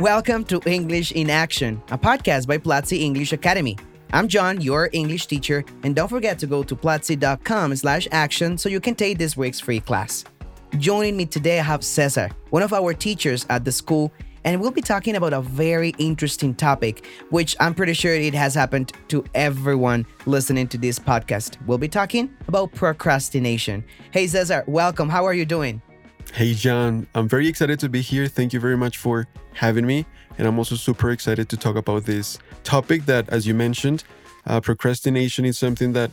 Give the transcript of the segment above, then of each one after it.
Welcome to English in Action, a podcast by Platzi English Academy. I'm John, your English teacher, and don't forget to go to platzi.com slash action so you can take this week's free class. Joining me today, I have Cesar, one of our teachers at the school, and we'll be talking about a very interesting topic, which I'm pretty sure it has happened to everyone listening to this podcast. We'll be talking about procrastination. Hey, Cesar, welcome. How are you doing? Hey, John. I'm very excited to be here. Thank you very much for having me. And I'm also super excited to talk about this topic that, as you mentioned, uh, procrastination is something that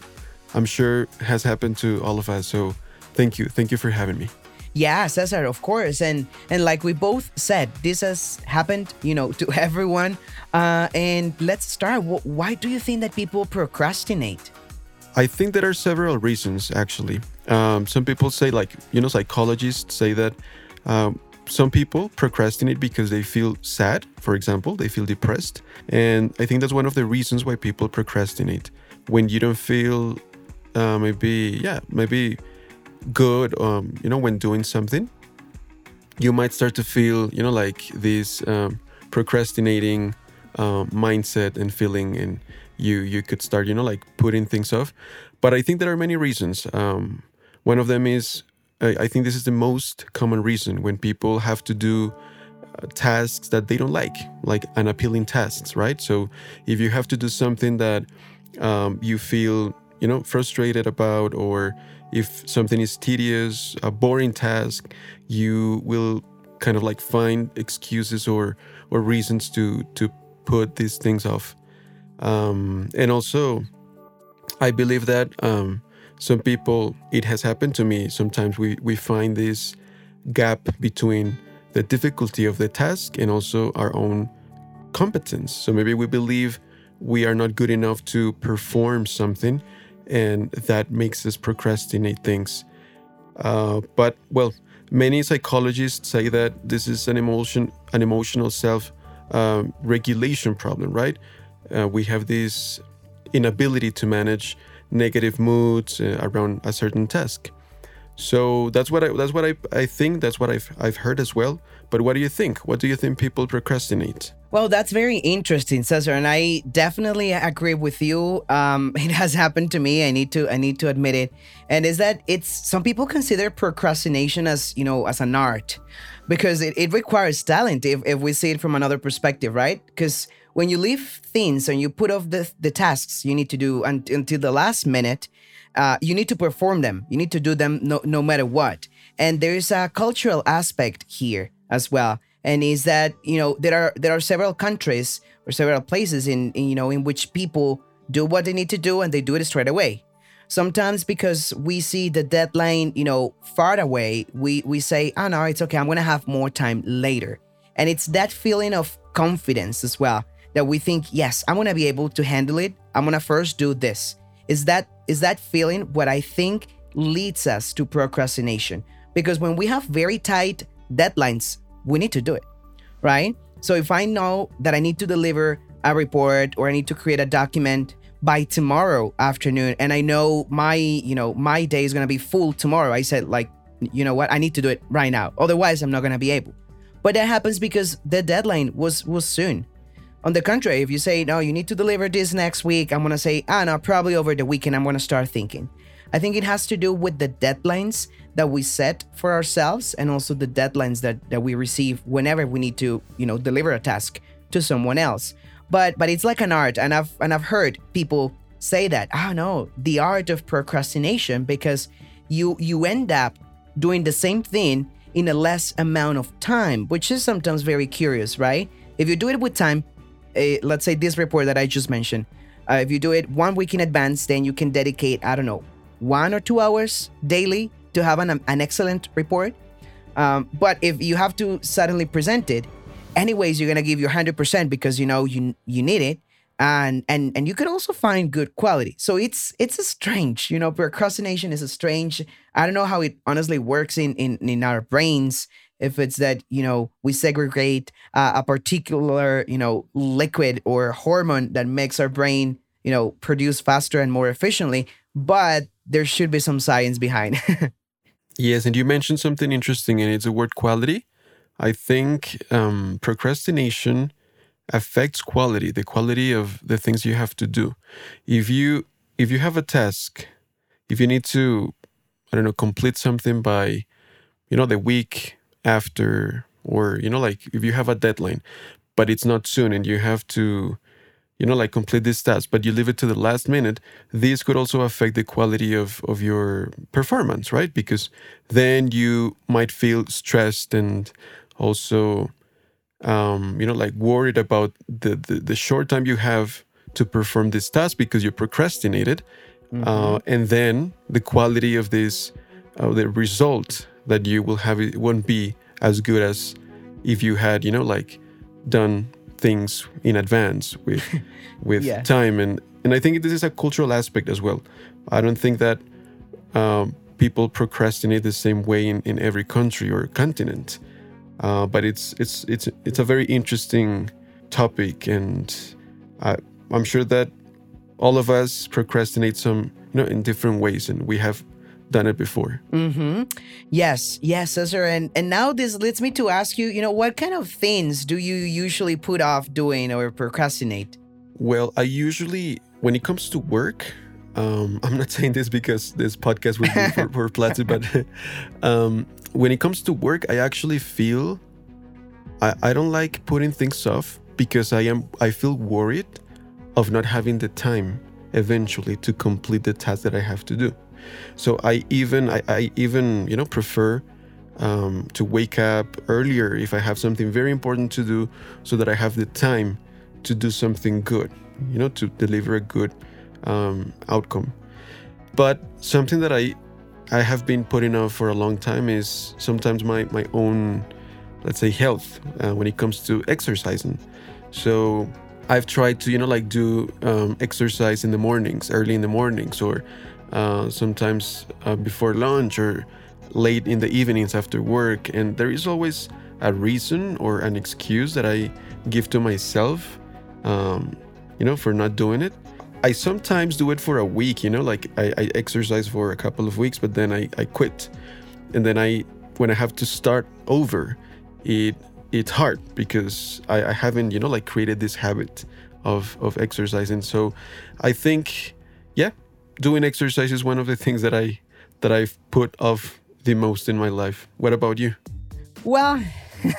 I'm sure has happened to all of us. So thank you. Thank you for having me. Yeah, Cesar, of course, and and like we both said, this has happened, you know, to everyone. Uh, and let's start. Why do you think that people procrastinate? I think there are several reasons, actually. Um, some people say, like, you know, psychologists say that um, some people procrastinate because they feel sad, for example, they feel depressed. And I think that's one of the reasons why people procrastinate. When you don't feel uh, maybe, yeah, maybe good, um, you know, when doing something, you might start to feel, you know, like this um, procrastinating uh, mindset and feeling and you you could start you know like putting things off. But i think there are many reasons. Um, one of them is I, I, think this is the most common reason when people have to do uh, tasks that they don't like like unappealing tasks right? So if you have to do something that um, you feel you know frustrated about or if something is tedious a boring task you will kind of like find excuses or or reasons to to put these things off um, and also, I believe that um, some people, it has happened to me. Sometimes we, we find this gap between the difficulty of the task and also our own competence. So maybe we believe we are not good enough to perform something, and that makes us procrastinate things. Uh, but well, many psychologists say that this is an emotion, an emotional self um, regulation problem, right? Uh, we have this inability to manage negative moods uh, around a certain task. So that's what I that's what I, I think that's what I've I've heard as well. But what do you think? What do you think people procrastinate? Well, that's very interesting, Cesar, and I definitely agree with you. Um, it has happened to me. I need to I need to admit it, and is that it's some people consider procrastination as you know as an art because it, it requires talent if, if we see it from another perspective, right? Because when you leave things and you put off the, the tasks you need to do until the last minute, uh, you need to perform them. You need to do them no, no matter what. And there's a cultural aspect here as well. And is that, you know, there are there are several countries or several places in, in you know in which people do what they need to do and they do it straight away. Sometimes because we see the deadline, you know, far away, we we say, "Oh no, it's okay. I'm going to have more time later." And it's that feeling of confidence as well that we think, yes, I'm gonna be able to handle it. I'm gonna first do this. Is that is that feeling what I think leads us to procrastination? Because when we have very tight deadlines, we need to do it, right? So if I know that I need to deliver a report or I need to create a document by tomorrow afternoon and I know my, you know, my day is going to be full tomorrow, I said like, you know what? I need to do it right now. Otherwise, I'm not going to be able. But that happens because the deadline was was soon. On the contrary, if you say, no, you need to deliver this next week, I'm gonna say, ah, no, probably over the weekend, I'm gonna start thinking. I think it has to do with the deadlines that we set for ourselves and also the deadlines that, that we receive whenever we need to, you know, deliver a task to someone else. But but it's like an art, and I've and I've heard people say that, oh no, the art of procrastination because you you end up doing the same thing in a less amount of time, which is sometimes very curious, right? If you do it with time, a, let's say this report that I just mentioned, uh, if you do it one week in advance, then you can dedicate, I don't know, one or two hours daily to have an, an excellent report. Um, but if you have to suddenly present it anyways you're gonna give your 100% because you know you you need it. And and and you could also find good quality. So it's it's a strange you know procrastination is a strange i don't know how it honestly works in in, in our brains if it's that you know we segregate uh, a particular you know liquid or hormone that makes our brain you know produce faster and more efficiently but there should be some science behind. Yes and you mentioned something interesting and it's the word quality. I think um, procrastination affects quality the quality of the things you have to do. If you if you have a task if you need to i don't know complete something by you know the week after or you know like if you have a deadline but it's not soon and you have to you know like complete this task but you leave it to the last minute this could also affect the quality of of your performance right because then you might feel stressed and also um, you know, like worried about the, the, the short time you have to perform this task because you procrastinated, mm-hmm. uh, and then the quality of this, uh, the result that you will have, it won't be as good as if you had, you know, like done things in advance with with yeah. time and and I think this is a cultural aspect as well. I don't think that um, people procrastinate the same way in, in every country or continent. Uh, but it's it's it's it's a very interesting topic, and I, I'm sure that all of us procrastinate some you know in different ways, and we have done it before. Mm-hmm. Yes, yes, Cesar. And and now this leads me to ask you, you know, what kind of things do you usually put off doing or procrastinate? Well, I usually when it comes to work, um, I'm not saying this because this podcast will be for, for Platzi, but um, when it comes to work, I actually feel I, I don't like putting things off because I am I feel worried of not having the time eventually to complete the task that I have to do. So I even I, I even you know prefer um, to wake up earlier if I have something very important to do, so that I have the time to do something good, you know, to deliver a good um, outcome. But something that I I have been putting off for a long time is sometimes my, my own, let's say, health uh, when it comes to exercising. So I've tried to, you know, like do um, exercise in the mornings, early in the mornings, or uh, sometimes uh, before lunch or late in the evenings after work. And there is always a reason or an excuse that I give to myself, um, you know, for not doing it. I sometimes do it for a week, you know, like I, I exercise for a couple of weeks, but then I, I quit. And then I, when I have to start over, it it's hard because I, I haven't, you know, like created this habit of of exercising. So I think, yeah, doing exercise is one of the things that I that I've put off the most in my life. What about you? Well,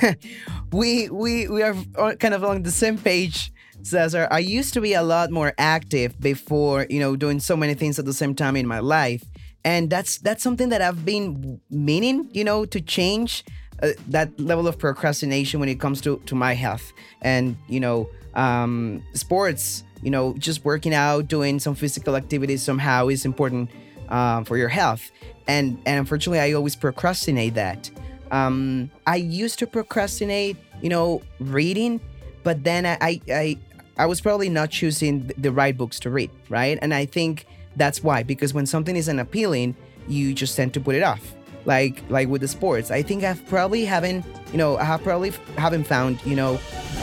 we we we are kind of on the same page Cesar, I used to be a lot more active before, you know, doing so many things at the same time in my life. And that's that's something that I've been meaning, you know, to change uh, that level of procrastination when it comes to to my health and, you know, um sports, you know, just working out, doing some physical activities somehow is important uh, for your health. And and unfortunately, I always procrastinate that. Um, I used to procrastinate, you know, reading, but then I, I I was probably not choosing the right books to read, right? And I think that's why because when something isn't appealing, you just tend to put it off. Like like with the sports, I think I've probably haven't you know I have probably haven't found you know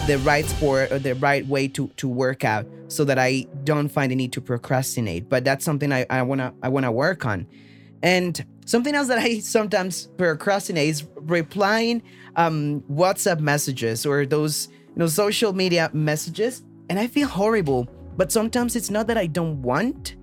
the right sport or the right way to to work out so that I don't find the need to procrastinate. But that's something I, I wanna I wanna work on. And something else that I sometimes procrastinate is replying um, WhatsApp messages or those you know social media messages and I feel horrible. But sometimes it's not that I don't want.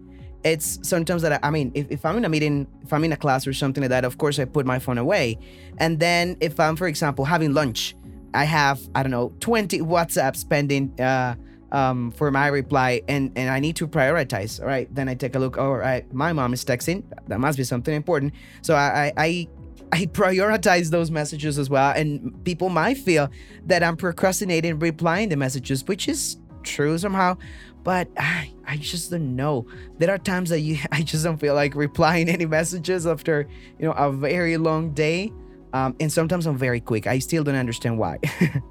It's sometimes that I, I mean, if, if I'm in a meeting, if I'm in a class or something like that, of course I put my phone away. And then if I'm, for example, having lunch, I have, I don't know, 20 WhatsApps pending uh, um, for my reply and, and I need to prioritize. All right. Then I take a look. All right. My mom is texting. That must be something important. So I, I, I prioritize those messages as well. And people might feel that I'm procrastinating replying the messages, which is true somehow but I, I just don't know. There are times that you i just don't feel like replying any messages after you know a very long day um, and sometimes i'm very quick. I still don't understand why.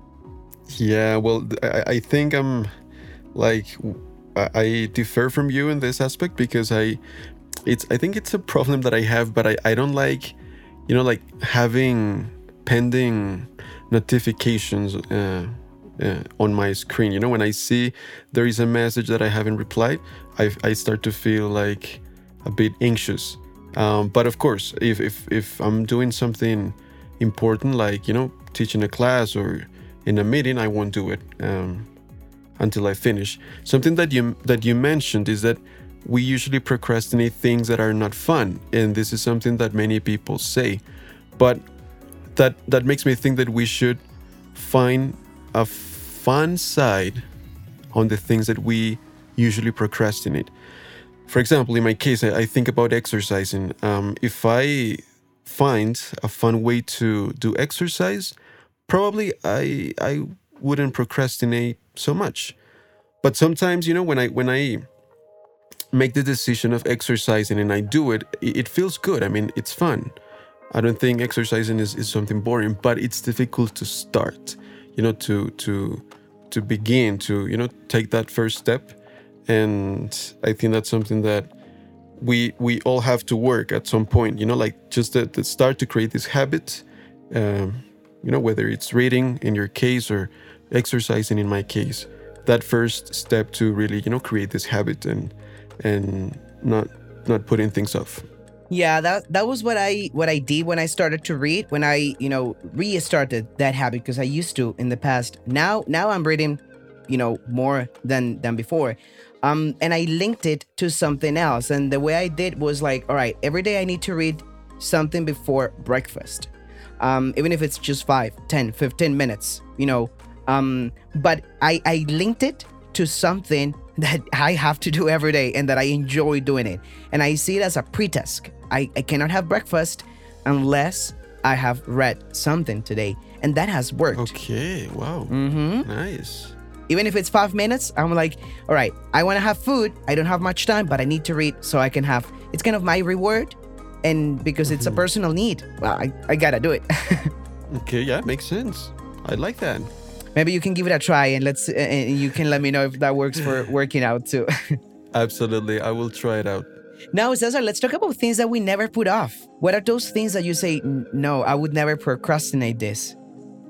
Yeah, well, I, I think I'm like I, differ from you in this aspect because I it's I think it's a problem that I have, but I, I don't like you know like having pending notifications uh, uh, on my screen. You know, when I see there is a message that I haven't replied, I, I start to feel like a bit anxious. Um, but of course, if, if if I'm doing something important like you know teaching a class or in a meeting, I won't do it um, until I finish. Something that you that you mentioned is that we usually procrastinate things that are not fun, and this is something that many people say. But that that makes me think that we should find a fun side on the things that we usually procrastinate. For example, in my case, I, think about exercising. Um, if I find a fun way to do exercise, probably I I wouldn't procrastinate so much. But sometimes, you know, when I when I make the decision of exercising and I do it, it, it feels good. I mean, it's fun. I don't think exercising is, is something boring, but it's difficult to start, you know, to to to begin to, you know, take that first step. And I think that's something that we we all have to work at some point, you know, like just to, start to create this habit. Um, you know, whether it's reading in your case or exercising in my case, that first step to really, you know, create this habit and and not not putting things off. Yeah, that that was what I what I did when I started to read. When I you know restarted that habit because I used to in the past. Now now I'm reading, you know, more than than before. Um, and I linked it to something else. And the way I did was like, all right, every day I need to read something before breakfast. Um, even if it's just 5, 10, 15 minutes, you know. Um, but I, I linked it to something that I have to do every day and that I enjoy doing it. And I see it as a pre-task. I, I cannot have breakfast unless I have read something today. And that has worked. Okay, wow. Mm-hmm. Nice. Even if it's five minutes, I'm like, all right, I want to have food. I don't have much time, but I need to read so I can have. It's kind of my reward, and because it's a personal need, well, I, I gotta do it. Okay, yeah, makes sense. I like that. Maybe you can give it a try, and let's and you can let me know if that works for working out too. Absolutely. I will try it out. Now, Cesar, let's talk about things that we never put off. What are those things that you say, no, I would never procrastinate this?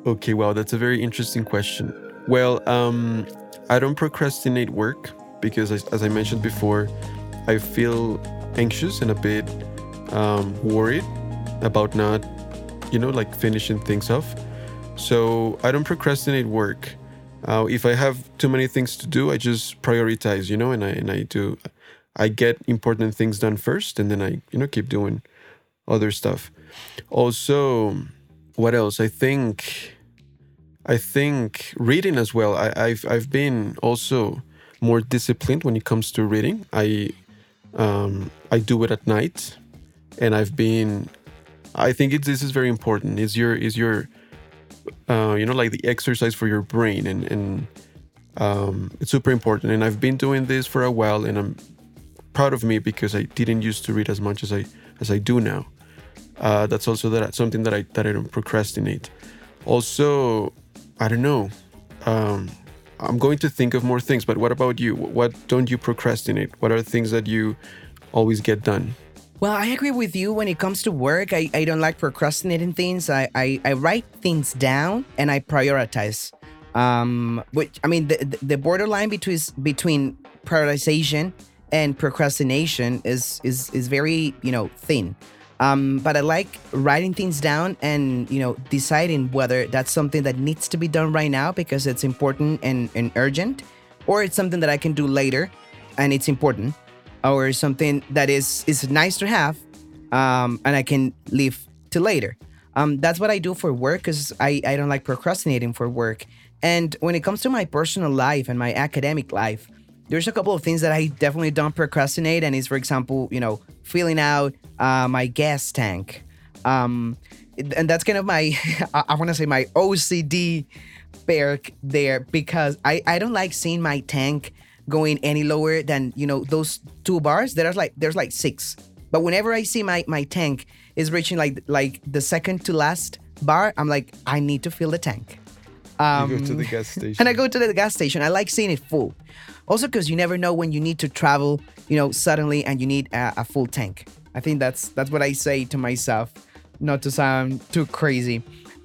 Okay, wow, that's a very interesting question. Well, um, I don't procrastinate work because, as, as I mentioned before, I feel anxious and a bit um, worried about not, you know, like finishing things off. So I don't procrastinate work. Uh, if I have too many things to do, I just prioritize, you know, and I and I do, I get important things done first, and then I, you know, keep doing other stuff. Also, what else? I think I think reading as well. I, I've I've been also more disciplined when it comes to reading. I um, I do it at night, and I've been. I think it, this is very important. Is your is your uh, you know like the exercise for your brain and and um, it's super important. And I've been doing this for a while, and I'm proud of me because I didn't used to read as much as I as I do now. Uh, that's also that something that I that I don't procrastinate. Also, I don't know. Um, I'm going to think of more things. But what about you? What don't you procrastinate? What are things that you always get done? Well, I agree with you when it comes to work. I, I don't like procrastinating things. I, I, I write things down and I prioritize. Um, which I mean, the, the- borderline between between prioritization and procrastination is is is very you know thin. Um, but I like writing things down and you know deciding whether that's something that needs to be done right now because it's important and, and urgent, or it's something that I can do later and it's important, or something that is is nice to have um, and I can leave to later. Um, that's what I do for work because I, I don't like procrastinating for work. And when it comes to my personal life and my academic life, there's a couple of things that I definitely don't procrastinate. And is, for example, you know, filling out uh, my gas tank. Um, and that's kind of my, I, I want to say my OCD perk there because I, I don't like seeing my tank going any lower than, you know, those two bars. There's like, there's like six. But whenever I see my, my tank is reaching like like the second to last bar, I'm like, I need to fill the tank. You go to the gas station. and I go to the gas station. I like seeing it full. Also, because you never know when you need to travel, you know, suddenly and you need a, a full tank. I think that's that's what I say to myself, not to sound too crazy.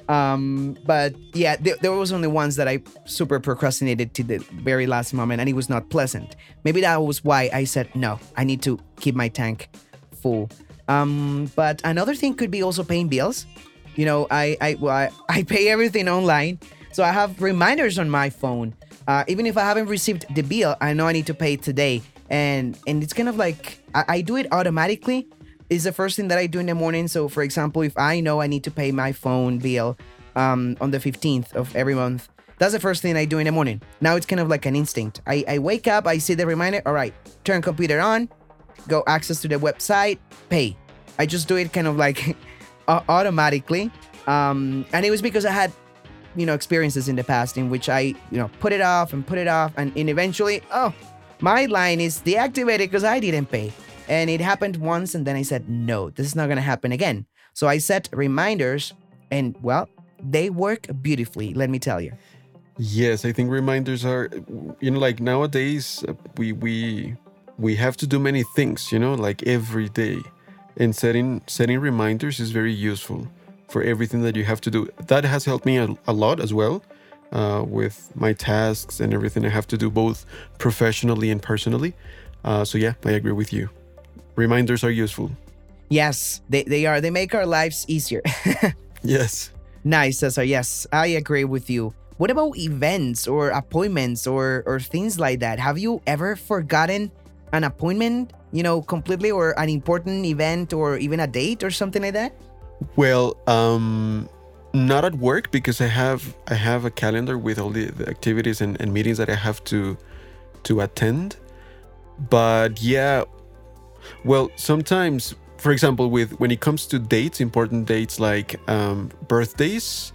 Um, but yeah, there, there was only ones that I super procrastinated to the very last moment, and it was not pleasant. Maybe that was why I said no. I need to keep my tank full. Um, but another thing could be also paying bills. You know, I I well, I, I pay everything online, so I have reminders on my phone. Uh, even if I haven't received the bill, I know I need to pay today, and and it's kind of like I, I do it automatically. It's the first thing that I do in the morning. So, for example, if I know I need to pay my phone bill um, on the 15th of every month, that's the first thing I do in the morning. Now it's kind of like an instinct. I, I wake up, I see the reminder. All right, turn computer on, go access to the website, pay. I just do it kind of like automatically. Um, and it was because I had, you know, experiences in the past in which I, you know, put it off and put it off, and, and eventually, oh, my line is deactivated because I didn't pay. And it happened once, and then I said, no, this is not gonna happen again. So I set reminders, and well, they work beautifully. Let me tell you. Yes, I think reminders are, you know, like nowadays uh, we we we have to do many things, you know, like every day, and setting setting reminders is very useful for everything that you have to do. That has helped me a, a lot as well uh, with my tasks and everything I have to do, both professionally and personally. Uh, so yeah, I agree with you. Reminders are useful. Yes, they, they are. They make our lives easier. yes. Nice, Cesar. Yes, I agree with you. What about events or appointments or, or things like that? Have you ever forgotten an appointment, you know, completely or an important event or even a date or something like that? Well, um, not at work because I have I have a calendar with all the, the activities and, and meetings that I have to to attend. But yeah, well, sometimes, for example, with when it comes to dates, important dates like um, birthdays,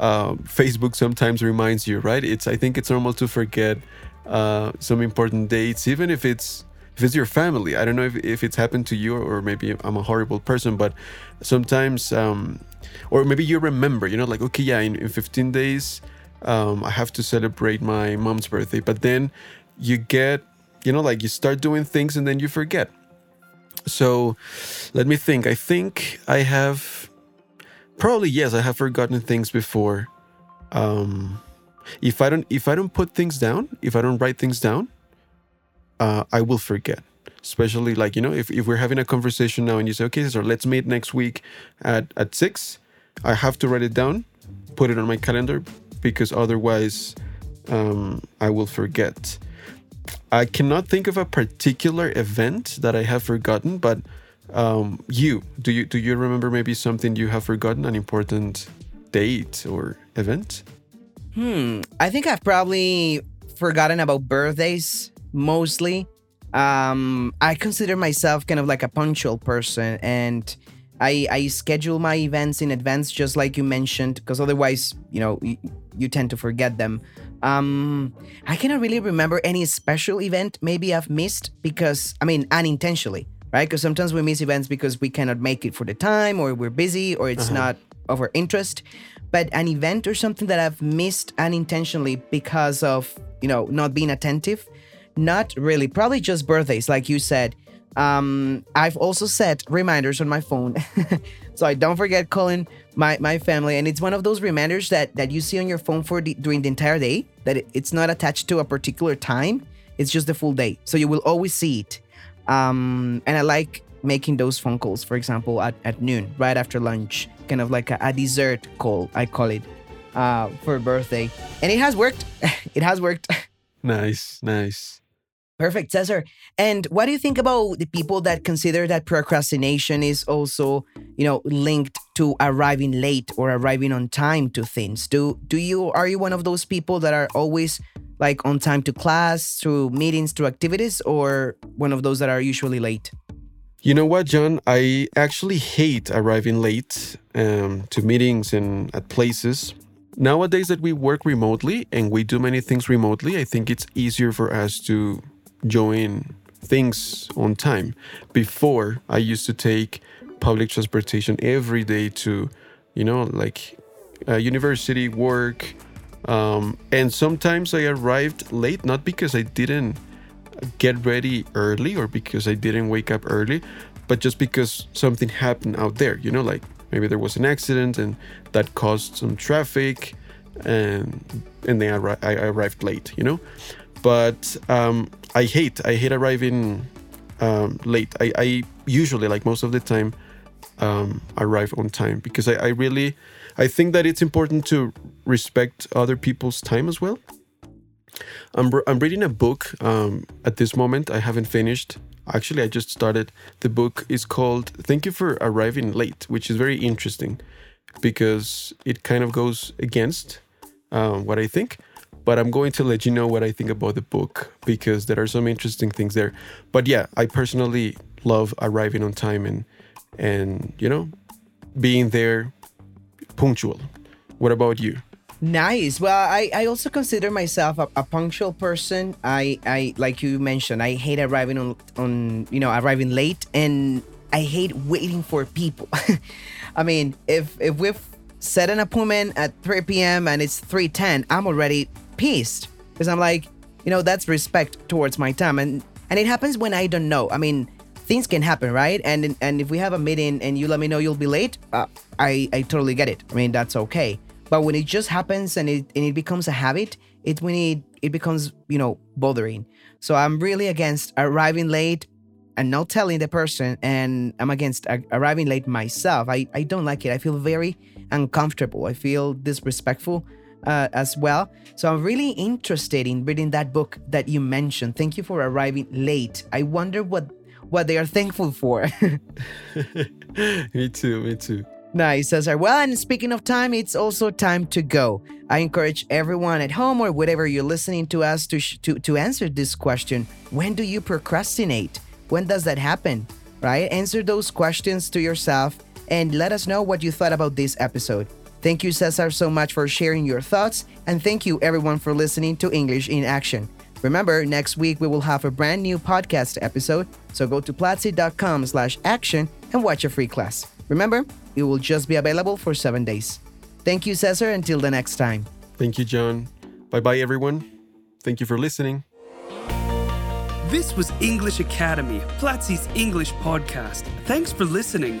uh, Facebook sometimes reminds you, right? It's I think it's normal to forget uh, some important dates, even if it's if it's your family. I don't know if, if it's happened to you or maybe I'm a horrible person, but sometimes, um, or maybe you remember, you know, like okay, yeah, in, in 15 days, um, I have to celebrate my mom's birthday, but then you get, you know, like you start doing things and then you forget so let me think. I think I have probably yes, I have forgotten things before. Um if I don't if I don't put things down, if I don't write things down, uh, I will forget. Especially like, you know, if, if we're having a conversation now and you say, okay, so let's meet next week at, at six, I have to write it down, put it on my calendar because otherwise um, I will forget. I cannot think of a particular event that I have forgotten, but um, you do you do you remember maybe something you have forgotten, an important date or event? Hmm. I think I've probably forgotten about birthdays mostly. Um, I consider myself kind of like a punctual person, and I I schedule my events in advance, just like you mentioned, because otherwise, you know, you, you tend to forget them. Um, I cannot really remember any special event maybe I've missed because, I mean, unintentionally, right? Because sometimes we miss events because we cannot make it for the time or we're busy or it's uh-huh. not of our interest. But an event or something that I've missed unintentionally because of, you know, not being attentive, not really. Probably just birthdays, like you said. Um, I've also set reminders on my phone so I don't forget calling my, my family. And it's one of those reminders that, that you see on your phone for the, during the entire day, that it, it's not attached to a particular time. It's just the full day. So you will always see it. Um, and I like making those phone calls, for example, at, at noon, right after lunch, kind of like a, a dessert call, I call it, uh, for a birthday. And it has worked. it has worked. Nice, nice. Perfect, Cesar. And what do you think about the people that consider that procrastination is also, you know, linked to arriving late or arriving on time to things? Do do you are you one of those people that are always like on time to class, through meetings, through activities, or one of those that are usually late? You know what, John? I actually hate arriving late um, to meetings and at places. Nowadays that we work remotely and we do many things remotely, I think it's easier for us to join things on time. Before, I used to take public transportation every day to, you know, like uh, university, work, Um, and sometimes I arrived late, not because I didn't get ready early or because I didn't wake up early, but just because something happened out there, you know, like maybe there was an accident and that caused some traffic and and then I, I arrived late, you know. But um, I hate I hate arriving um, late. I, I usually like most of the time um, arrive on time because I, I really I think that it's important to respect other people's time as well. I'm, I'm reading a book um, at this moment. I haven't finished. Actually, I just started. The book is called Thank You for Arriving Late, which is very interesting because it kind of goes against um, what I think. But I'm going to let you know what I think about the book because there are some interesting things there. But yeah, I personally love arriving on time and and you know being there punctual. What about you? Nice. Well, I, I also consider myself a, a, punctual person. I, I like you mentioned, I hate arriving on on you know arriving late, and I hate waiting for people. I mean, if if we've set an appointment at 3 p.m. and it's 3:10, I'm already pissed because I'm like, you know, that's respect towards my time, and and it happens when I don't know. I mean, things can happen, right? And and if we have a meeting and you let me know you'll be late, uh, I I totally get it. I mean, that's okay. But when it just happens and it and it becomes a habit, it when it it becomes you know bothering. So I'm really against arriving late and not telling the person, and I'm against arriving late myself. I I don't like it. I feel very uncomfortable. I feel disrespectful. Uh, as well. So I'm really interested in reading that book that you mentioned. Thank you for arriving late. I wonder what what they are thankful for. me too, me too. Nice, Cesar. Well, and speaking of time, it's also time to go. I encourage everyone at home or whatever you're listening to us to, sh- to, to answer this question When do you procrastinate? When does that happen? Right? Answer those questions to yourself and let us know what you thought about this episode. Thank you, Cesar, so much for sharing your thoughts, and thank you, everyone, for listening to English in Action. Remember, next week we will have a brand new podcast episode, so go to platzi.com slash action and watch a free class. Remember, it will just be available for seven days. Thank you, Cesar. Until the next time. Thank you, John. Bye bye, everyone. Thank you for listening. This was English Academy, Platzi's English podcast. Thanks for listening.